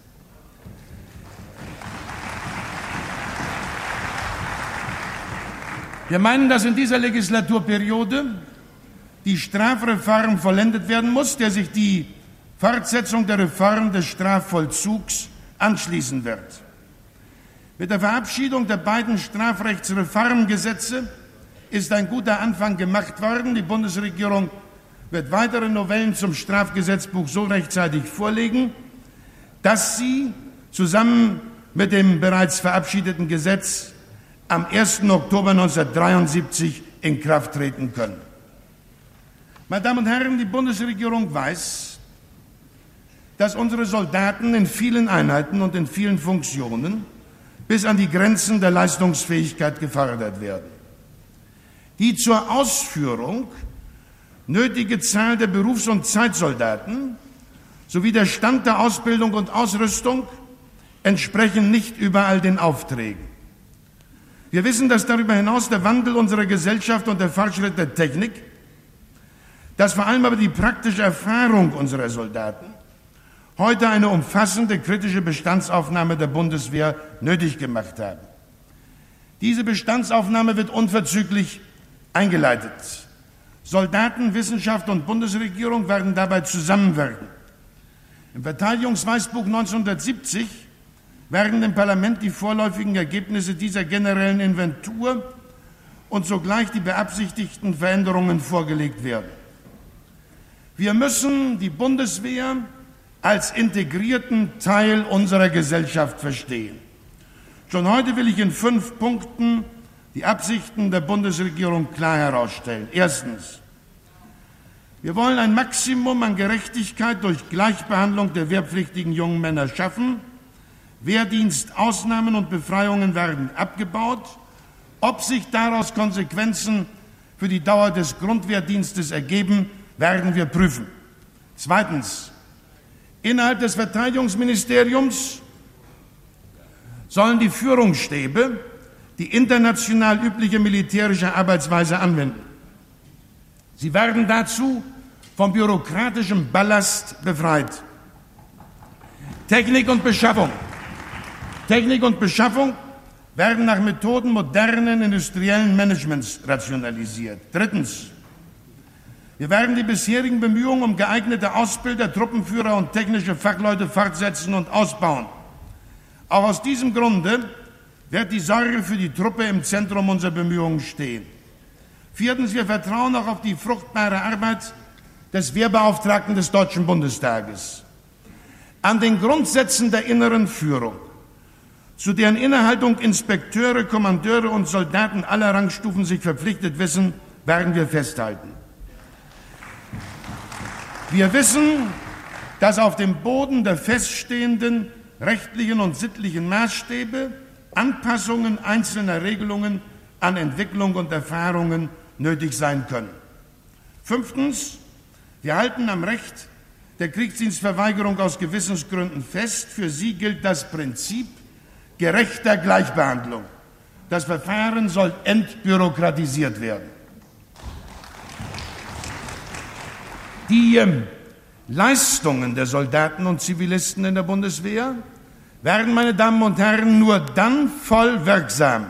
Wir meinen, dass in dieser Legislaturperiode die Strafreform vollendet werden muss, der sich die Fortsetzung der Reform des Strafvollzugs anschließen wird. Mit der Verabschiedung der beiden Strafrechtsreformgesetze ist ein guter Anfang gemacht worden. Die Bundesregierung wird weitere Novellen zum Strafgesetzbuch so rechtzeitig vorlegen, dass sie zusammen mit dem bereits verabschiedeten Gesetz am 1. Oktober 1973 in Kraft treten können. Meine Damen und Herren, die Bundesregierung weiß, dass unsere Soldaten in vielen Einheiten und in vielen Funktionen bis an die Grenzen der Leistungsfähigkeit gefordert werden. Die zur Ausführung nötige Zahl der Berufs- und Zeitsoldaten sowie der Stand der Ausbildung und Ausrüstung entsprechen nicht überall den Aufträgen. Wir wissen, dass darüber hinaus der Wandel unserer Gesellschaft und der Fortschritt der Technik, dass vor allem aber die praktische Erfahrung unserer Soldaten heute eine umfassende kritische Bestandsaufnahme der Bundeswehr nötig gemacht haben. Diese Bestandsaufnahme wird unverzüglich eingeleitet. Soldaten, Wissenschaft und Bundesregierung werden dabei zusammenwirken. Im Verteidigungsweißbuch 1970 werden dem Parlament die vorläufigen Ergebnisse dieser generellen Inventur und sogleich die beabsichtigten Veränderungen vorgelegt werden. Wir müssen die Bundeswehr als integrierten Teil unserer Gesellschaft verstehen. Schon heute will ich in fünf Punkten die Absichten der Bundesregierung klar herausstellen. Erstens. Wir wollen ein Maximum an Gerechtigkeit durch Gleichbehandlung der wehrpflichtigen jungen Männer schaffen. Wehrdienstausnahmen und Befreiungen werden abgebaut. Ob sich daraus Konsequenzen für die Dauer des Grundwehrdienstes ergeben, werden wir prüfen. Zweitens. Innerhalb des Verteidigungsministeriums sollen die Führungsstäbe die international übliche militärische Arbeitsweise anwenden. Sie werden dazu vom bürokratischen Ballast befreit. Technik und Beschaffung. Technik und Beschaffung werden nach Methoden modernen industriellen Managements rationalisiert. Drittens. Wir werden die bisherigen Bemühungen um geeignete Ausbilder, Truppenführer und technische Fachleute fortsetzen und ausbauen. Auch aus diesem Grunde wird die Sorge für die Truppe im Zentrum unserer Bemühungen stehen. Viertens, wir vertrauen auch auf die fruchtbare Arbeit des Wehrbeauftragten des Deutschen Bundestages. An den Grundsätzen der inneren Führung, zu deren Innerhaltung Inspekteure, Kommandeure und Soldaten aller Rangstufen sich verpflichtet wissen, werden wir festhalten. Wir wissen, dass auf dem Boden der feststehenden rechtlichen und sittlichen Maßstäbe Anpassungen einzelner Regelungen an Entwicklung und Erfahrungen nötig sein können. Fünftens, wir halten am Recht der Kriegsdienstverweigerung aus Gewissensgründen fest. Für sie gilt das Prinzip gerechter Gleichbehandlung. Das Verfahren soll entbürokratisiert werden. Die ähm, Leistungen der Soldaten und Zivilisten in der Bundeswehr werden, meine Damen und Herren, nur dann voll wirksam,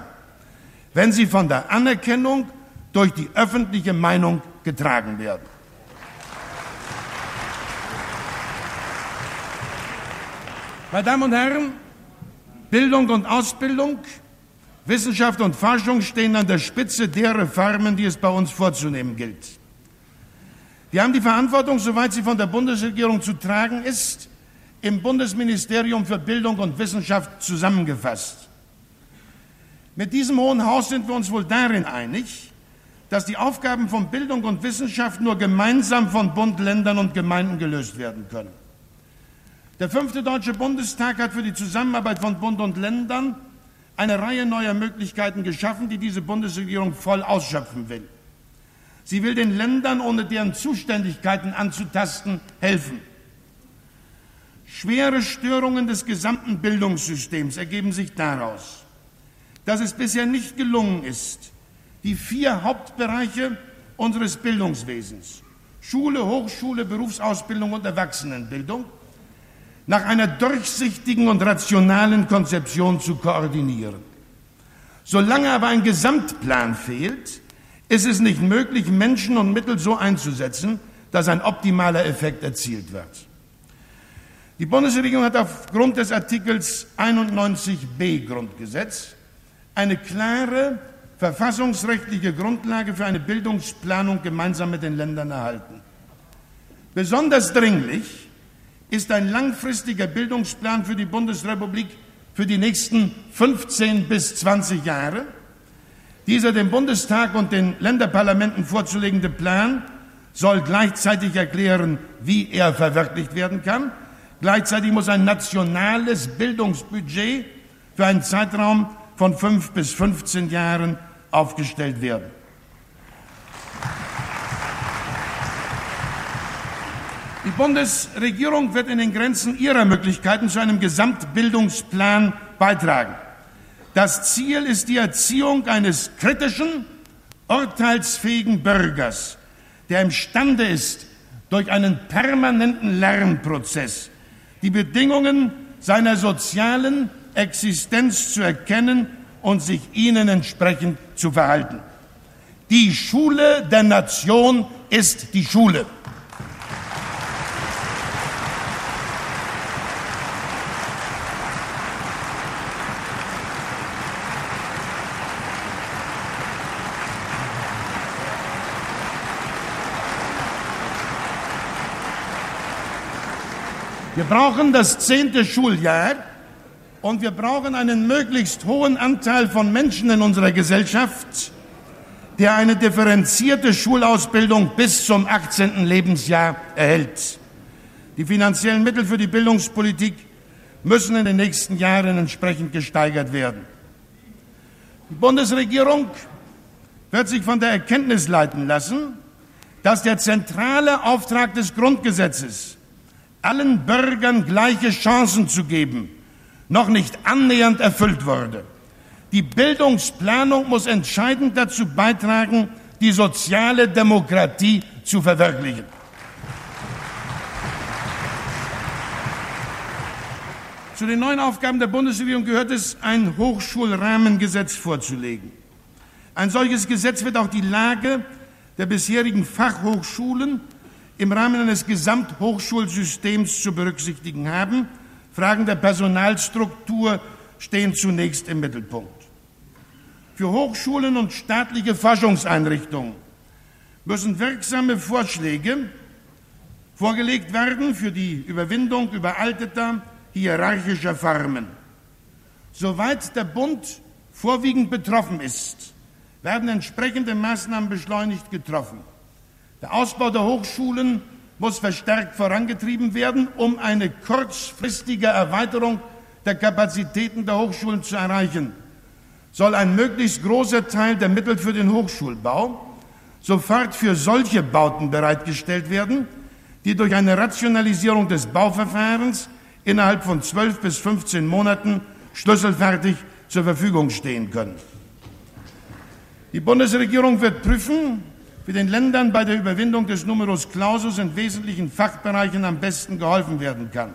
wenn sie von der Anerkennung durch die öffentliche Meinung getragen werden. Meine Damen und Herren, Bildung und Ausbildung, Wissenschaft und Forschung stehen an der Spitze der Reformen, die es bei uns vorzunehmen gilt. Wir haben die Verantwortung, soweit sie von der Bundesregierung zu tragen ist, im Bundesministerium für Bildung und Wissenschaft zusammengefasst. Mit diesem Hohen Haus sind wir uns wohl darin einig, dass die Aufgaben von Bildung und Wissenschaft nur gemeinsam von Bund, Ländern und Gemeinden gelöst werden können. Der fünfte Deutsche Bundestag hat für die Zusammenarbeit von Bund und Ländern eine Reihe neuer Möglichkeiten geschaffen, die diese Bundesregierung voll ausschöpfen will. Sie will den Ländern, ohne deren Zuständigkeiten anzutasten, helfen. Schwere Störungen des gesamten Bildungssystems ergeben sich daraus, dass es bisher nicht gelungen ist, die vier Hauptbereiche unseres Bildungswesens Schule, Hochschule, Berufsausbildung und Erwachsenenbildung nach einer durchsichtigen und rationalen Konzeption zu koordinieren. Solange aber ein Gesamtplan fehlt, ist es nicht möglich, Menschen und Mittel so einzusetzen, dass ein optimaler Effekt erzielt wird. Die Bundesregierung hat aufgrund des Artikels 91b Grundgesetz eine klare verfassungsrechtliche Grundlage für eine Bildungsplanung gemeinsam mit den Ländern erhalten. Besonders dringlich ist ein langfristiger Bildungsplan für die Bundesrepublik für die nächsten 15 bis 20 Jahre, dieser dem Bundestag und den Länderparlamenten vorzulegende Plan soll gleichzeitig erklären, wie er verwirklicht werden kann. Gleichzeitig muss ein nationales Bildungsbudget für einen Zeitraum von fünf bis 15 Jahren aufgestellt werden. Die Bundesregierung wird in den Grenzen ihrer Möglichkeiten zu einem Gesamtbildungsplan beitragen. Das Ziel ist die Erziehung eines kritischen, urteilsfähigen Bürgers, der imstande ist, durch einen permanenten Lernprozess die Bedingungen seiner sozialen Existenz zu erkennen und sich ihnen entsprechend zu verhalten. Die Schule der Nation ist die Schule. Wir brauchen das zehnte Schuljahr und wir brauchen einen möglichst hohen Anteil von Menschen in unserer Gesellschaft, der eine differenzierte Schulausbildung bis zum 18. Lebensjahr erhält. Die finanziellen Mittel für die Bildungspolitik müssen in den nächsten Jahren entsprechend gesteigert werden. Die Bundesregierung wird sich von der Erkenntnis leiten lassen, dass der zentrale Auftrag des Grundgesetzes allen Bürgern gleiche Chancen zu geben, noch nicht annähernd erfüllt wurde. Die Bildungsplanung muss entscheidend dazu beitragen, die soziale Demokratie zu verwirklichen. Zu den neuen Aufgaben der Bundesregierung gehört es, ein Hochschulrahmengesetz vorzulegen. Ein solches Gesetz wird auch die Lage der bisherigen Fachhochschulen im Rahmen eines Gesamthochschulsystems zu berücksichtigen haben. Fragen der Personalstruktur stehen zunächst im Mittelpunkt. Für Hochschulen und staatliche Forschungseinrichtungen müssen wirksame Vorschläge vorgelegt werden für die Überwindung überalteter hierarchischer Formen. Soweit der Bund vorwiegend betroffen ist, werden entsprechende Maßnahmen beschleunigt getroffen. Der Ausbau der Hochschulen muss verstärkt vorangetrieben werden, um eine kurzfristige Erweiterung der Kapazitäten der Hochschulen zu erreichen. Soll ein möglichst großer Teil der Mittel für den Hochschulbau sofort für solche Bauten bereitgestellt werden, die durch eine Rationalisierung des Bauverfahrens innerhalb von zwölf bis 15 Monaten schlüsselfertig zur Verfügung stehen können. Die Bundesregierung wird prüfen, wie den Ländern bei der Überwindung des Numerus Clausus in wesentlichen Fachbereichen am besten geholfen werden kann.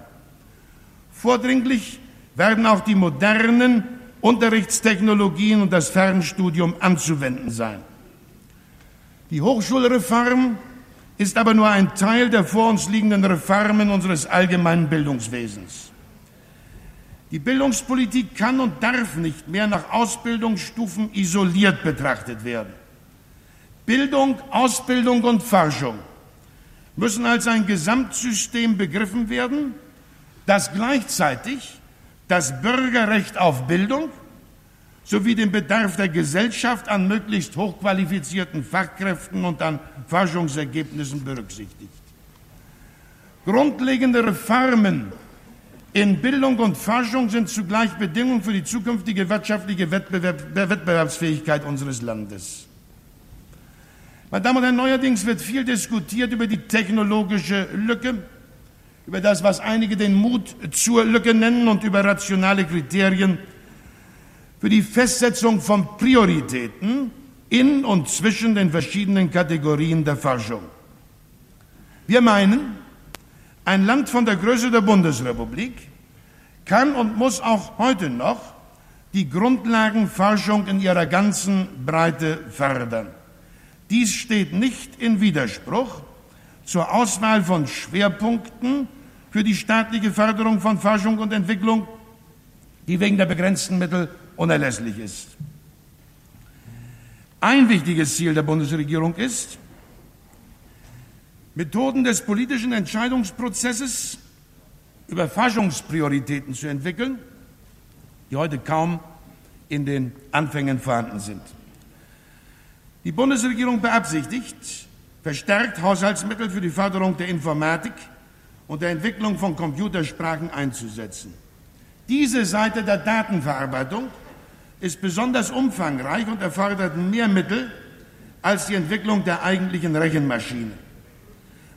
Vordringlich werden auch die modernen Unterrichtstechnologien und das Fernstudium anzuwenden sein. Die Hochschulreform ist aber nur ein Teil der vor uns liegenden Reformen unseres allgemeinen Bildungswesens. Die Bildungspolitik kann und darf nicht mehr nach Ausbildungsstufen isoliert betrachtet werden. Bildung, Ausbildung und Forschung müssen als ein Gesamtsystem begriffen werden, das gleichzeitig das Bürgerrecht auf Bildung sowie den Bedarf der Gesellschaft an möglichst hochqualifizierten Fachkräften und an Forschungsergebnissen berücksichtigt. Grundlegende Reformen in Bildung und Forschung sind zugleich Bedingungen für die zukünftige wirtschaftliche Wettbewerb Wettbewerbsfähigkeit unseres Landes. Meine Damen und Herren, neuerdings wird viel diskutiert über die technologische Lücke, über das, was einige den Mut zur Lücke nennen und über rationale Kriterien für die Festsetzung von Prioritäten in und zwischen den verschiedenen Kategorien der Forschung. Wir meinen, ein Land von der Größe der Bundesrepublik kann und muss auch heute noch die Grundlagenforschung in ihrer ganzen Breite fördern. Dies steht nicht in Widerspruch zur Auswahl von Schwerpunkten für die staatliche Förderung von Forschung und Entwicklung, die wegen der begrenzten Mittel unerlässlich ist. Ein wichtiges Ziel der Bundesregierung ist, Methoden des politischen Entscheidungsprozesses über Forschungsprioritäten zu entwickeln, die heute kaum in den Anfängen vorhanden sind. Die Bundesregierung beabsichtigt, verstärkt Haushaltsmittel für die Förderung der Informatik und der Entwicklung von Computersprachen einzusetzen. Diese Seite der Datenverarbeitung ist besonders umfangreich und erfordert mehr Mittel als die Entwicklung der eigentlichen Rechenmaschine.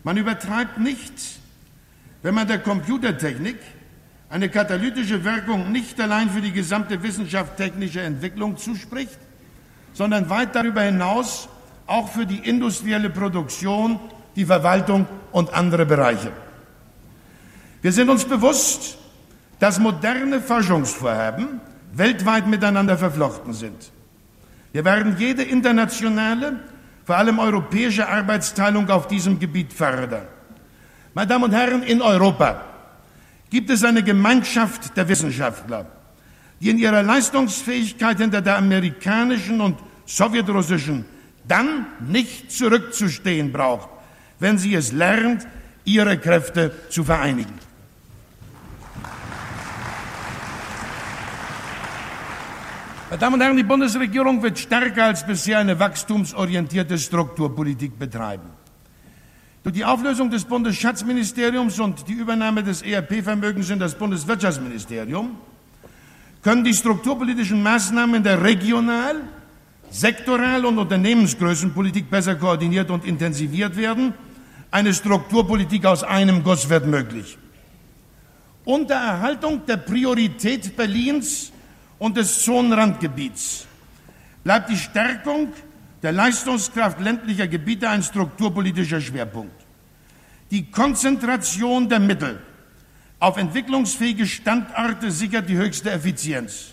Man übertreibt nicht, wenn man der Computertechnik eine katalytische Wirkung nicht allein für die gesamte wissenschaftstechnische Entwicklung zuspricht, sondern weit darüber hinaus auch für die industrielle Produktion, die Verwaltung und andere Bereiche. Wir sind uns bewusst, dass moderne Forschungsvorhaben weltweit miteinander verflochten sind. Wir werden jede internationale, vor allem europäische Arbeitsteilung auf diesem Gebiet fördern. Meine Damen und Herren, in Europa gibt es eine Gemeinschaft der Wissenschaftler, die in ihrer Leistungsfähigkeit hinter der amerikanischen und sowjetrussischen dann nicht zurückzustehen braucht, wenn sie es lernt, ihre Kräfte zu vereinigen. Meine Damen und Herren, die Bundesregierung wird stärker als bisher eine wachstumsorientierte Strukturpolitik betreiben. Durch die Auflösung des Bundesschatzministeriums und die Übernahme des ERP-Vermögens in das Bundeswirtschaftsministerium können die strukturpolitischen Maßnahmen der Regional-, Sektoral- und Unternehmensgrößenpolitik besser koordiniert und intensiviert werden. Eine Strukturpolitik aus einem Guss wird möglich. Unter Erhaltung der Priorität Berlins und des Zonenrandgebiets bleibt die Stärkung der Leistungskraft ländlicher Gebiete ein strukturpolitischer Schwerpunkt. Die Konzentration der Mittel auf entwicklungsfähige Standorte sichert die höchste Effizienz.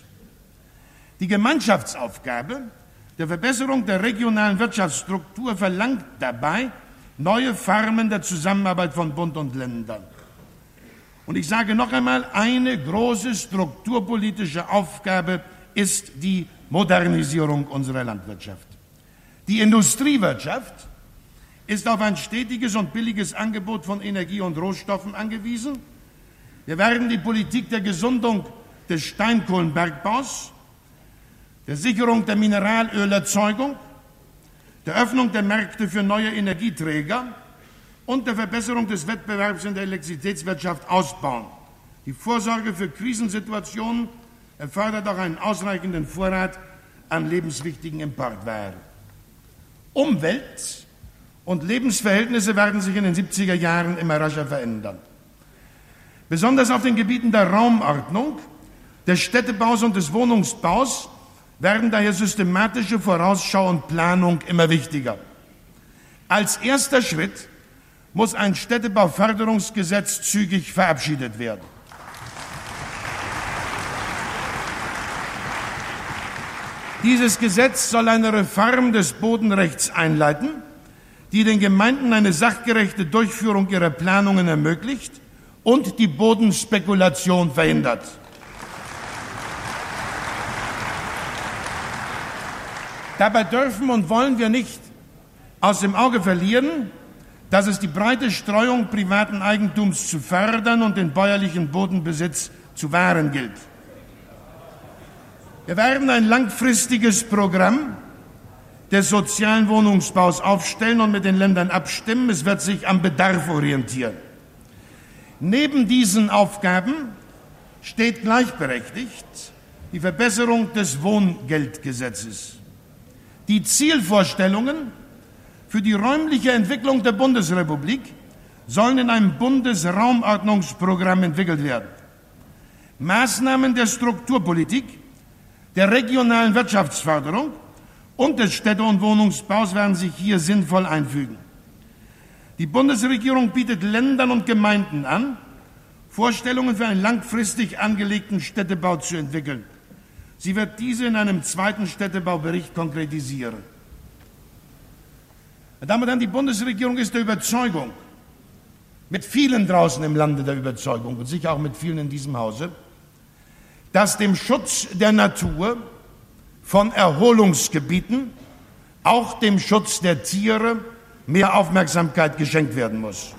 Die Gemeinschaftsaufgabe der Verbesserung der regionalen Wirtschaftsstruktur verlangt dabei neue Formen der Zusammenarbeit von Bund und Ländern. Und ich sage noch einmal, eine große strukturpolitische Aufgabe ist die Modernisierung unserer Landwirtschaft. Die Industriewirtschaft ist auf ein stetiges und billiges Angebot von Energie und Rohstoffen angewiesen. Wir werden die Politik der Gesundung des Steinkohlenbergbaus, der Sicherung der Mineralölerzeugung, der Öffnung der Märkte für neue Energieträger und der Verbesserung des Wettbewerbs in der Elektrizitätswirtschaft ausbauen. Die Vorsorge für Krisensituationen erfordert auch einen ausreichenden Vorrat an lebenswichtigen Importwaren. Umwelt und Lebensverhältnisse werden sich in den 70er Jahren immer rascher verändern. Besonders auf den Gebieten der Raumordnung, des Städtebaus und des Wohnungsbaus werden daher systematische Vorausschau und Planung immer wichtiger. Als erster Schritt muss ein Städtebauförderungsgesetz zügig verabschiedet werden. Dieses Gesetz soll eine Reform des Bodenrechts einleiten, die den Gemeinden eine sachgerechte Durchführung ihrer Planungen ermöglicht und die Bodenspekulation verhindert. Dabei dürfen und wollen wir nicht aus dem Auge verlieren, dass es die breite Streuung privaten Eigentums zu fördern und den bäuerlichen Bodenbesitz zu wahren gilt. Wir werden ein langfristiges Programm des sozialen Wohnungsbaus aufstellen und mit den Ländern abstimmen. Es wird sich am Bedarf orientieren. Neben diesen Aufgaben steht gleichberechtigt die Verbesserung des Wohngeldgesetzes. Die Zielvorstellungen für die räumliche Entwicklung der Bundesrepublik sollen in einem Bundesraumordnungsprogramm entwickelt werden. Maßnahmen der Strukturpolitik, der regionalen Wirtschaftsförderung und des Städte- und Wohnungsbaus werden sich hier sinnvoll einfügen. Die Bundesregierung bietet Ländern und Gemeinden an, Vorstellungen für einen langfristig angelegten Städtebau zu entwickeln. Sie wird diese in einem zweiten Städtebaubericht konkretisieren. Meine Damen und Herren, die Bundesregierung ist der Überzeugung, mit vielen draußen im Lande der Überzeugung und sicher auch mit vielen in diesem Hause, dass dem Schutz der Natur von Erholungsgebieten, auch dem Schutz der Tiere, mehr Aufmerksamkeit geschenkt werden muss.